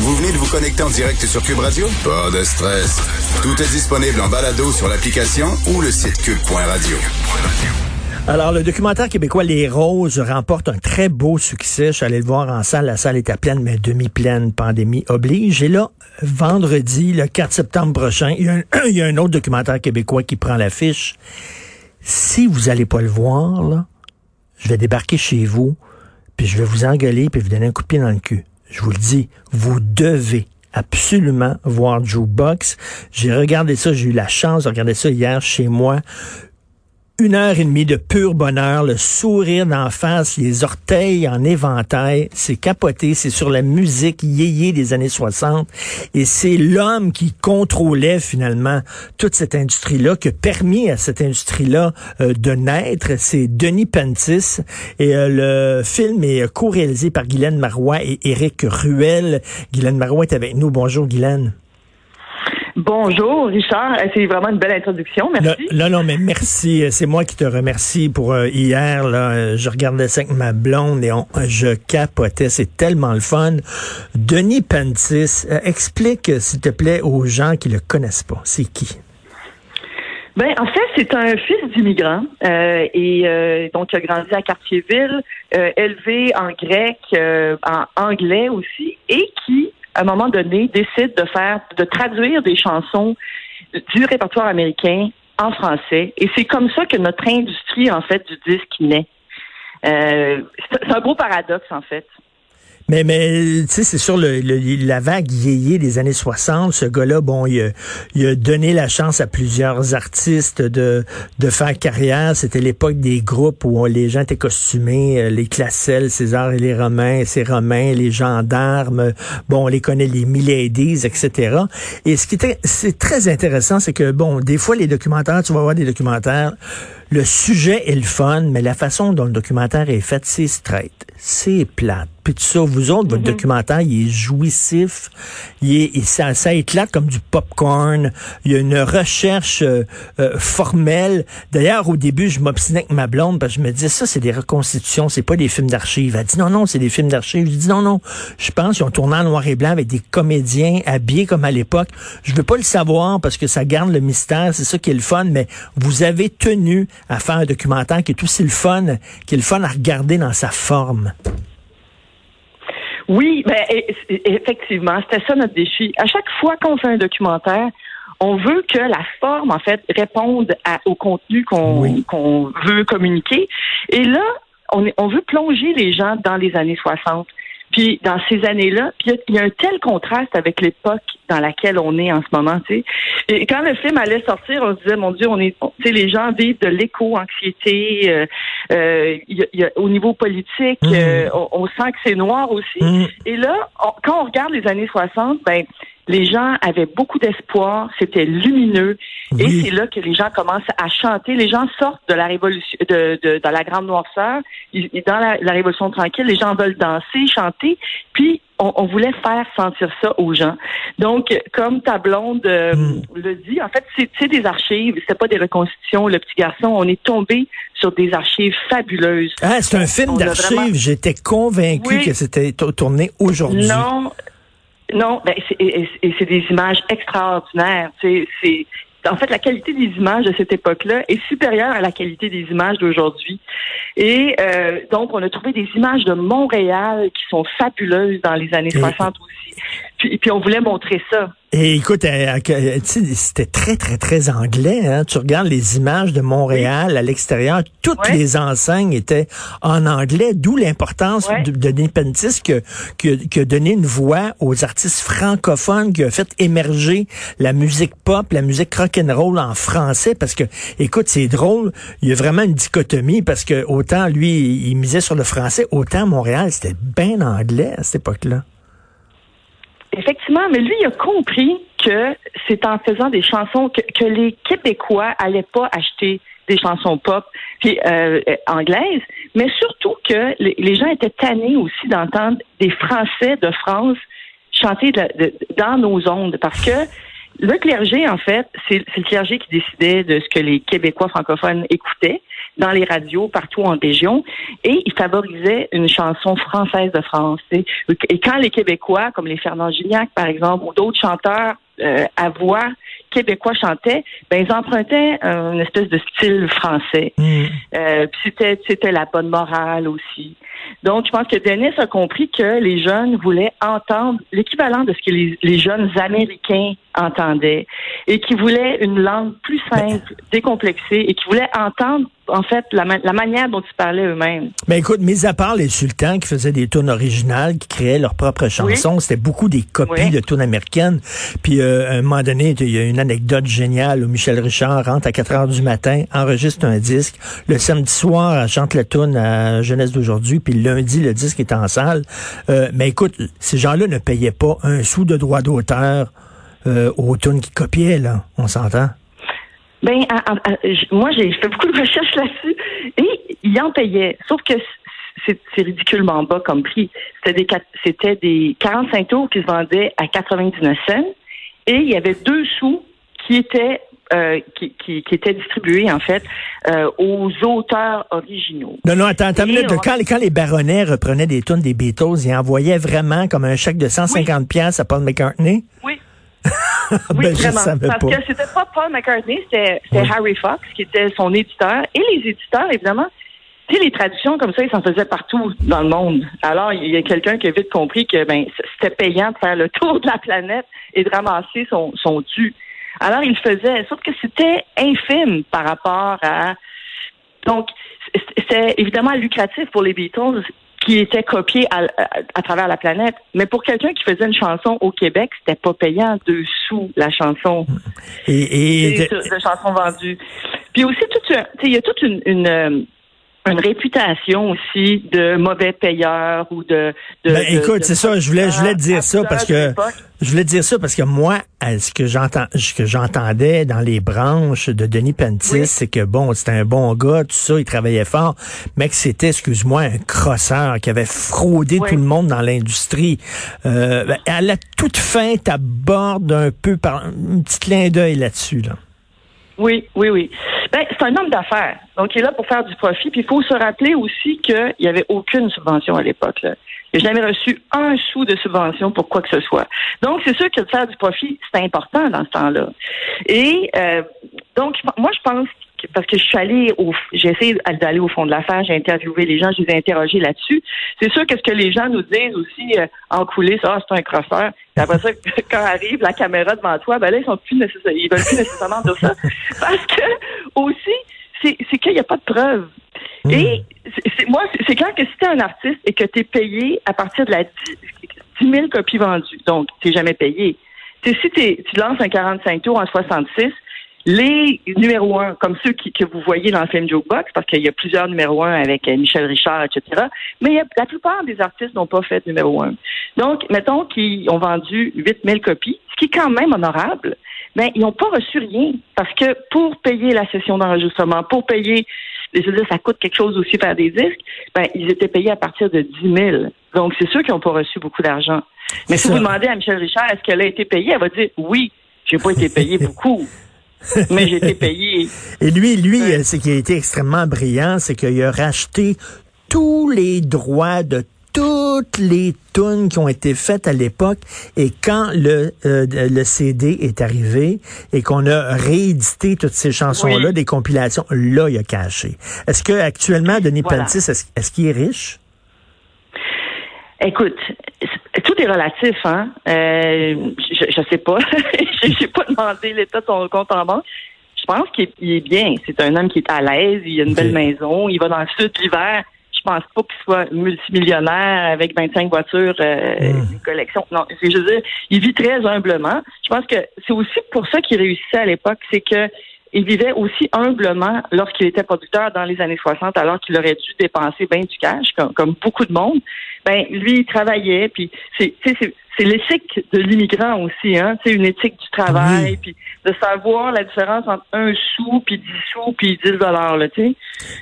Vous venez de vous connecter en direct sur Cube Radio? Pas de stress. Tout est disponible en balado sur l'application ou le site cube.radio. Alors, le documentaire québécois Les Roses remporte un très beau succès. Je suis allé le voir en salle. La salle était pleine, mais demi-pleine. Pandémie oblige. Et là, vendredi, le 4 septembre prochain, il y a un, il y a un autre documentaire québécois qui prend l'affiche. Si vous allez pas le voir, là, je vais débarquer chez vous, puis je vais vous engueuler, puis vous donner un coup de pied dans le cul. Je vous le dis, vous devez absolument voir Jukebox. J'ai regardé ça, j'ai eu la chance de regarder ça hier chez moi une heure et demie de pur bonheur, le sourire d'en face, les orteils en éventail, c'est capoté, c'est sur la musique yéyé des années 60 et c'est l'homme qui contrôlait finalement toute cette industrie-là, qui a permis à cette industrie-là euh, de naître, c'est Denis Pentis et euh, le film est co-réalisé par Guylaine Marois et Éric Ruel. Guylaine Marois est avec nous. Bonjour Guylaine. Bonjour, Richard. Euh, c'est vraiment une belle introduction. Merci. Non, non, mais merci. C'est moi qui te remercie pour euh, hier. Là, je regardais ça avec ma blonde et on, je capotais. C'est tellement le fun. Denis Pentis, euh, explique, s'il te plaît, aux gens qui le connaissent pas. C'est qui? Ben, en fait, c'est un fils d'immigrant euh, et donc il a grandi à Cartierville, élevé en grec, en anglais aussi, et qui à un moment donné, décide de faire, de traduire des chansons du répertoire américain en français. Et c'est comme ça que notre industrie, en fait, du disque naît. Euh, c'est un beau paradoxe, en fait. Mais, mais tu sais, c'est sur le, la vague yéyé des années 60. Ce gars-là, bon, il a, il a, donné la chance à plusieurs artistes de, de faire carrière. C'était l'époque des groupes où les gens étaient costumés, euh, les Classels, César et les Romains, ces Romains, les gendarmes. Bon, on les connaît, les Miladies, etc. Et ce qui était, c'est très intéressant, c'est que, bon, des fois, les documentaires, tu vas voir des documentaires, le sujet est le fun, mais la façon dont le documentaire est fait, c'est straight, c'est plate. Puis tout ça, vous autres, votre mhm. documentaire, il est jouissif, il est, ça, ça éclate comme du popcorn. Il y a une recherche euh, euh, formelle. D'ailleurs, au début, je m'obstinais avec ma blonde parce que je me disais, ça, c'est des reconstitutions, c'est pas des films d'archives. Elle dit, non, non, c'est des films d'archives. Je dis, non, non, je pense qu'ils ont tourné en noir et blanc avec des comédiens habillés comme à l'époque. Je veux pas le savoir parce que ça garde le mystère, c'est ça qui est le fun, mais vous avez tenu à faire un documentaire qui est aussi le fun, qui est le fun à regarder dans sa forme. Oui, ben, effectivement, c'était ça notre défi. À chaque fois qu'on fait un documentaire, on veut que la forme, en fait, réponde au contenu qu'on veut communiquer. Et là, on, on veut plonger les gens dans les années 60. Puis dans ces années-là, puis il y, a un tel contraste avec l'époque dans laquelle on est en ce moment, tu sais. Et quand le film allait sortir, on se disait, mon Dieu, on est, tu sais, les gens vivent de l'éco-anxiété. Euh, euh, y a, au niveau politique, mmh. euh, on, sent que c'est noir aussi. Mmh. Et là, quand on regarde les années 60, ben les gens avaient beaucoup d'espoir, c'était lumineux, et c'est là que les gens commencent à chanter. Les gens sortent de la révolution, de, de dans la grande noirceur, dans la, la, révolution tranquille, les gens veulent danser, chanter, puis on, on, voulait faire sentir ça aux gens. Donc, comme ta blonde euh, hmm. le dit, en fait, c'est des archives, c'est pas des reconstitutions. Le petit garçon, on est tombé sur des archives fabuleuses. Ah, c'est un film d'archives. J'étais convaincu que c'était tourné aujourd'hui. Non, non, ben c'est des images extraordinaires. C'est en fait, la qualité des images de cette époque-là est supérieure à la qualité des images d'aujourd'hui. Et euh, donc, on a trouvé des images de Montréal qui sont fabuleuses dans les années 60 aussi. Puis, puis on voulait montrer ça. Et écoute, euh, euh, c'était très, très, très anglais. Hein? Tu regardes les images de Montréal à l'extérieur, toutes les enseignes étaient en anglais, d'où l'importance de, de Népentis que, que, a donné une voix aux artistes francophones, qui a fait émerger la musique pop, la musique rock'n'roll en français. Parce que, écoute, c'est drôle, il y a vraiment une dichotomie parce que autant lui, il misait sur le français, autant Montréal, c'était bien anglais à cette époque-là. Effectivement, mais lui, il a compris que c'est en faisant des chansons que, les Québécois allaient pas acheter des chansons pop puis, euh, anglaises, mais surtout que les, gens étaient tannés aussi d'entendre des Français de France chanter dans nos ondes parce que le clergé, en fait, c'est le clergé qui décidait de ce que les Québécois francophones écoutaient. Dans les radios partout en région et il favorisait une chanson française de France. Et quand les Québécois, comme les Fernand Gignac par exemple, ou d'autres chanteurs euh, à voix québécois chantaient, ben ils empruntaient une espèce de style français. Mm. Euh, c'était c'était la bonne morale aussi. Donc je pense que Denis a compris que les jeunes voulaient entendre l'équivalent de ce que les, les jeunes américains entendaient et qui voulaient une langue plus simple, décomplexée et qui voulaient entendre en fait, la, la manière dont ils parlaient eux-mêmes. Ben écoute, mis à part les sultans qui faisaient des tunes originales, qui créaient leurs propres chansons, c'était beaucoup des copies de tunes américaines. Puis euh, à un moment donné, il y a une anecdote géniale où Michel Richard rentre à 4 heures du matin, enregistre un disque. Le samedi soir, elle chante la tune à Jeunesse d'aujourd'hui, puis le lundi, le disque est en salle. Euh, mais écoute, ces gens-là ne payaient pas un sou de droit d'auteur euh, aux tunes qu'ils copiaient, là. On s'entend? Ben, moi, j'ai fait beaucoup de recherches là-dessus et il en payait. Sauf que c'est ridiculement bas comme prix. C'était des, c'était des 45 tours qui se vendaient à 99 cents et il y avait deux sous qui étaient euh, qui, qui, qui, en fait, euh, aux auteurs originaux. Non, non, attends, attends Quand, quand, les baronnets reprenaient des tunes des Beatles, ils envoyaient vraiment comme un chèque de 150 pièces à Paul McCartney? Oui, oui, ben, vraiment. Parce que c'était pas Paul McCartney, c'était Harry Fox qui était son éditeur. Et les éditeurs, évidemment, sais, les traductions comme ça, ils s'en faisaient partout dans le monde. Alors, il y a quelqu'un qui a vite compris que ben c'était payant de faire le tour de la planète et de ramasser son, son dû. Alors, il le faisait, sauf que c'était infime par rapport à... Donc, c'était évidemment lucratif pour les Beatles qui était copié à, travers la planète. Mais pour quelqu'un qui faisait une chanson au Québec, c'était pas payant deux sous la chanson. Et, et de, chanson vendue. Puis aussi, il y a toute une, une euh, une réputation aussi de mauvais payeur ou de. de ben, écoute, c'est ça. Je voulais, je voulais dire ça parce que je voulais dire ça parce que moi, ce que j'entends, ce que j'entendais dans les branches de Denis Pentis, c'est que bon, c'était un bon gars, tout ça, il travaillait fort, mais que c'était, excuse-moi, un crosseur qui avait fraudé tout le monde dans l'industrie. Euh, ben, à la toute fin, t'abordes un peu par un petit clin d'œil là-dessus là. Oui, oui, oui. Ben, c'est un homme d'affaires. Donc, il est là pour faire du profit. Puis, il faut se rappeler aussi qu'il n'y avait aucune subvention à l'époque. Il n'a jamais reçu un sou de subvention pour quoi que ce soit. Donc, c'est sûr que de faire du profit, c'est important dans ce temps-là. Et euh, donc, moi, je pense parce que je suis allée au, j'ai essayé d'aller au fond de l'affaire, j'ai interviewé les gens, je les ai interrogés là-dessus. C'est sûr que ce que les gens nous disent aussi euh, en coulisses, ah, c'est un crosseur. Et après ça, quand arrive la caméra devant toi, ben là, ils sont plus nécessaires, ils veulent plus nécessairement dire ça. Parce que aussi, c'est, c'est qu'il n'y a pas de preuves. Hmm. Et c'est, moi, c'est clair que si tu es un artiste et que tu es payé à partir de la 10, 000 copies vendues, donc tu jamais payé. si tu lances un 45 tours en 66, les numéros un, comme ceux qui, que vous voyez dans le film Jokebox, parce qu'il y a plusieurs numéros un avec euh, Michel Richard, etc. Mais la plupart des artistes n'ont pas fait numéro un. Donc, mettons qu'ils ont vendu 8000 copies, ce qui est quand même honorable, mais ils n'ont pas reçu rien. Parce que pour payer la session d'enregistrement, pour payer, je veux dire, ça coûte quelque chose aussi faire des disques, ben, ils étaient payés à partir de 10 000. Donc, c'est sûr qu'ils n'ont pas reçu beaucoup d'argent. Mais si vous demandez à Michel Richard, est-ce qu'elle a été payée, elle va dire oui, j'ai pas été payée beaucoup. mais j'ai été payé. Et lui, lui, ce qui a été extrêmement brillant, c'est qu'il a racheté tous les droits de toutes les tunes qui ont été faites à l'époque et quand le, euh, le CD est arrivé et qu'on a réédité toutes ces chansons-là, des compilations, là, il a caché. Est-ce que actuellement, Denis voilà. est-ce qu'il est riche? Écoute, est relatif, hein. Euh, je, je sais pas. J'ai pas demandé l'état de son compte en banque. Je pense qu'il est, bien. C'est un homme qui est à l'aise. Il a une belle maison. Il va dans le sud l'hiver. Je pense pas qu'il soit multimillionnaire avec 25 voitures, euh, hmm. une collection. Non, je veux dire, il vit très humblement. Je pense que c'est aussi pour ça qu'il réussissait à l'époque, c'est que il vivait aussi humblement lorsqu'il était producteur dans les années 60, alors qu'il aurait dû dépenser bien du cash, comme, beaucoup de monde. Ben lui, il travaillait, puis c'est c'est l'éthique de l'immigrant aussi, hein. C'est une éthique du travail, puis de savoir la différence entre un sou, puis dix sous, puis dix dollars, là, tu sais.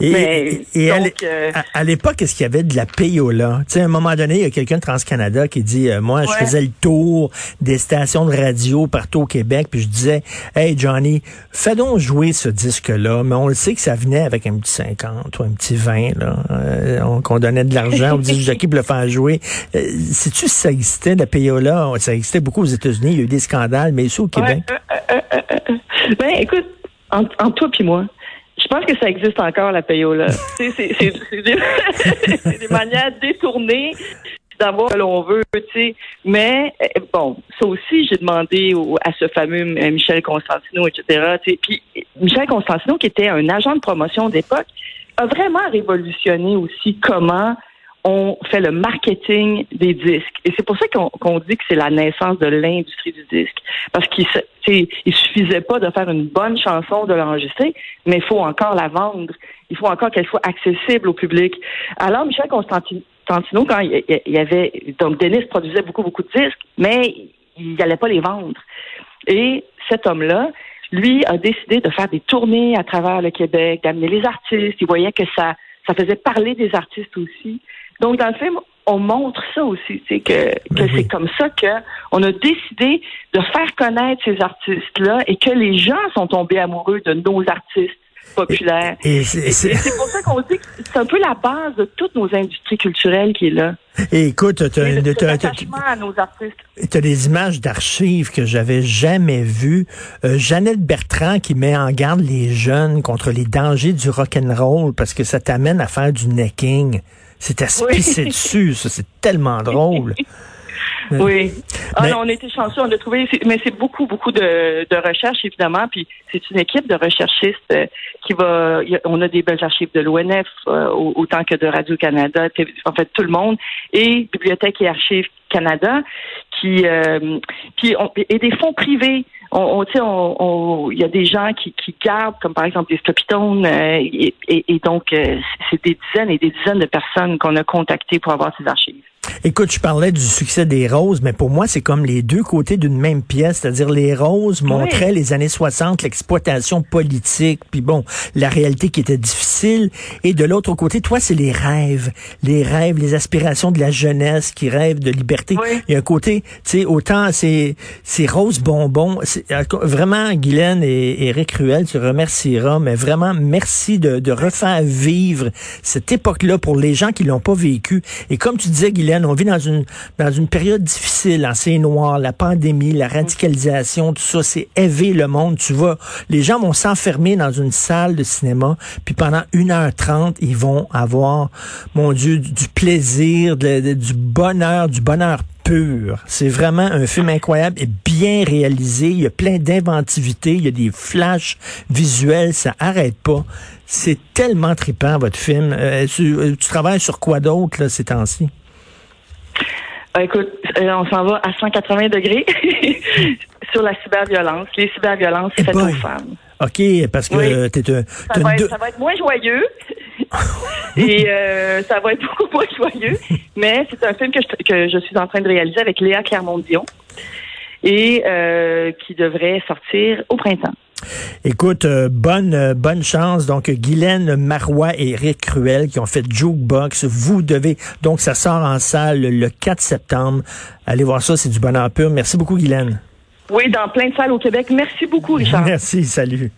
Et, et euh, à l'époque, est-ce qu'il y avait de la payola? Tu sais, à un moment donné, il y a quelqu'un de Trans-Canada qui dit, euh, moi, je faisais le tour des stations de radio partout au Québec, puis je disais, hey, Johnny, fais donc jouer ce disque-là, mais on le sait que ça venait avec un petit 50 ou un petit 20, là, euh, qu'on donnait de l'argent, on dit, Jackie pour le faire jouer. Euh, Sais-tu si ça existait, la payola? Ça existait beaucoup aux États-Unis, il y a eu des scandales, mais ici au Québec? ben, écoute, entre, toi et moi, je pense que ça existe encore, la payola. c'est des, des manières détournées d'avoir ce que l'on veut, tu sais. Mais euh, bon, ça aussi, j'ai demandé à ce fameux Michel Constantino, etc. Puis Michel Constantino, qui était un agent de promotion d'époque, a vraiment révolutionné aussi comment on fait le marketing des disques. Et c'est pour ça qu'on dit que c'est la naissance de l'industrie du disque. Parce qu'il il suffisait pas de faire une bonne chanson, de l'enregistrer, mais il faut encore la vendre. Il faut encore qu'elle soit accessible au public. Alors, Michel Constantino, quand il y avait, donc Denis produisait beaucoup, beaucoup de disques, mais il n'allait pas les vendre. Et cet homme-là, lui, a décidé de faire des tournées à travers le Québec, d'amener les artistes. Il voyait que ça, ça faisait parler des artistes aussi. Donc, dans le film, on montre ça aussi, c'est que, que c'est comme ça qu'on a décidé de faire connaître ces artistes-là et que les gens sont tombés amoureux de nos artistes populaire. Et, c'est pour ça qu'on dit que c'est un peu la base de toutes nos industries culturelles qui est là. Et écoute, tu as, des images d'archives que j'avais jamais vues. Euh, Jeannette Bertrand qui met en garde les jeunes contre les dangers du rock and roll parce que ça t'amène à faire du necking. C'est à se pisser dessus, ça, c'est tellement drôle. Oui. Ah on était chanceux, on a trouvé, mais c'est beaucoup, beaucoup de, de recherches, évidemment, puis c'est une équipe de recherchistes euh, qui va, on a des belles archives de l'ONF, euh, autant que de Radio-Canada, en fait, tout le monde, et Bibliothèque et Archives Canada, qui, euh, puis et des fonds privés. On, on, on, il y a des gens qui, qui gardent, comme par exemple des Stopitones, et, et, donc c'est des dizaines et des dizaines de personnes qu'on a contactées pour avoir ces archives. Écoute, je parlais du succès des roses, mais pour moi, c'est comme les deux côtés d'une même pièce. C'est-à-dire, les roses montraient les années 60, l'exploitation politique, puis bon, la réalité qui était difficile. Et de l'autre côté, toi, c'est les rêves. Les rêves, les aspirations de la jeunesse qui rêve de liberté. Il y a un côté, tu sais, autant c'est, c'est rose bonbon. Vraiment, Guylaine et Eric Ruel, tu remercieras, mais vraiment, merci de, de refaire vivre cette époque-là pour les gens qui l'ont pas vécu. Et comme tu disais, Guylaine, on vit dans une, dans une période difficile, hein, c'est noir, la pandémie, la radicalisation, tout ça, c'est élevé le monde. Tu vois, les gens vont s'enfermer dans une salle de cinéma, puis pendant 1h30, ils vont avoir, mon Dieu, du, plaisir, du bonheur, du bonheur pur. C'est vraiment un film incroyable et bien réalisé. Il y a plein d'inventivité, il y a des flashs visuels, ça arrête pas. C'est tellement trippant, votre film. Euh, tu, euh, tu, travailles sur quoi d'autre, ces temps-ci? Ah, écoute, euh, on s'en va à 180 degrés sur la cyberviolence, les cyberviolences faites aux femmes. OK, parce que t'es un... Ça va, être, ça va être moins joyeux. et euh, ça va être beaucoup moins joyeux. Mais c'est un film que je, que je suis en train de réaliser avec Léa Clermont-Dion et euh, qui devrait sortir au printemps. Écoute, euh, bonne euh, bonne chance. Donc, Guylaine Marois et Eric Cruel qui ont fait Jukebox. Vous devez... Donc, ça sort en salle le 4 septembre. Allez voir ça, c'est du bonheur pur. Merci beaucoup, Guylaine. Oui, dans plein de salles au Québec. Merci beaucoup, Richard. Merci, salut.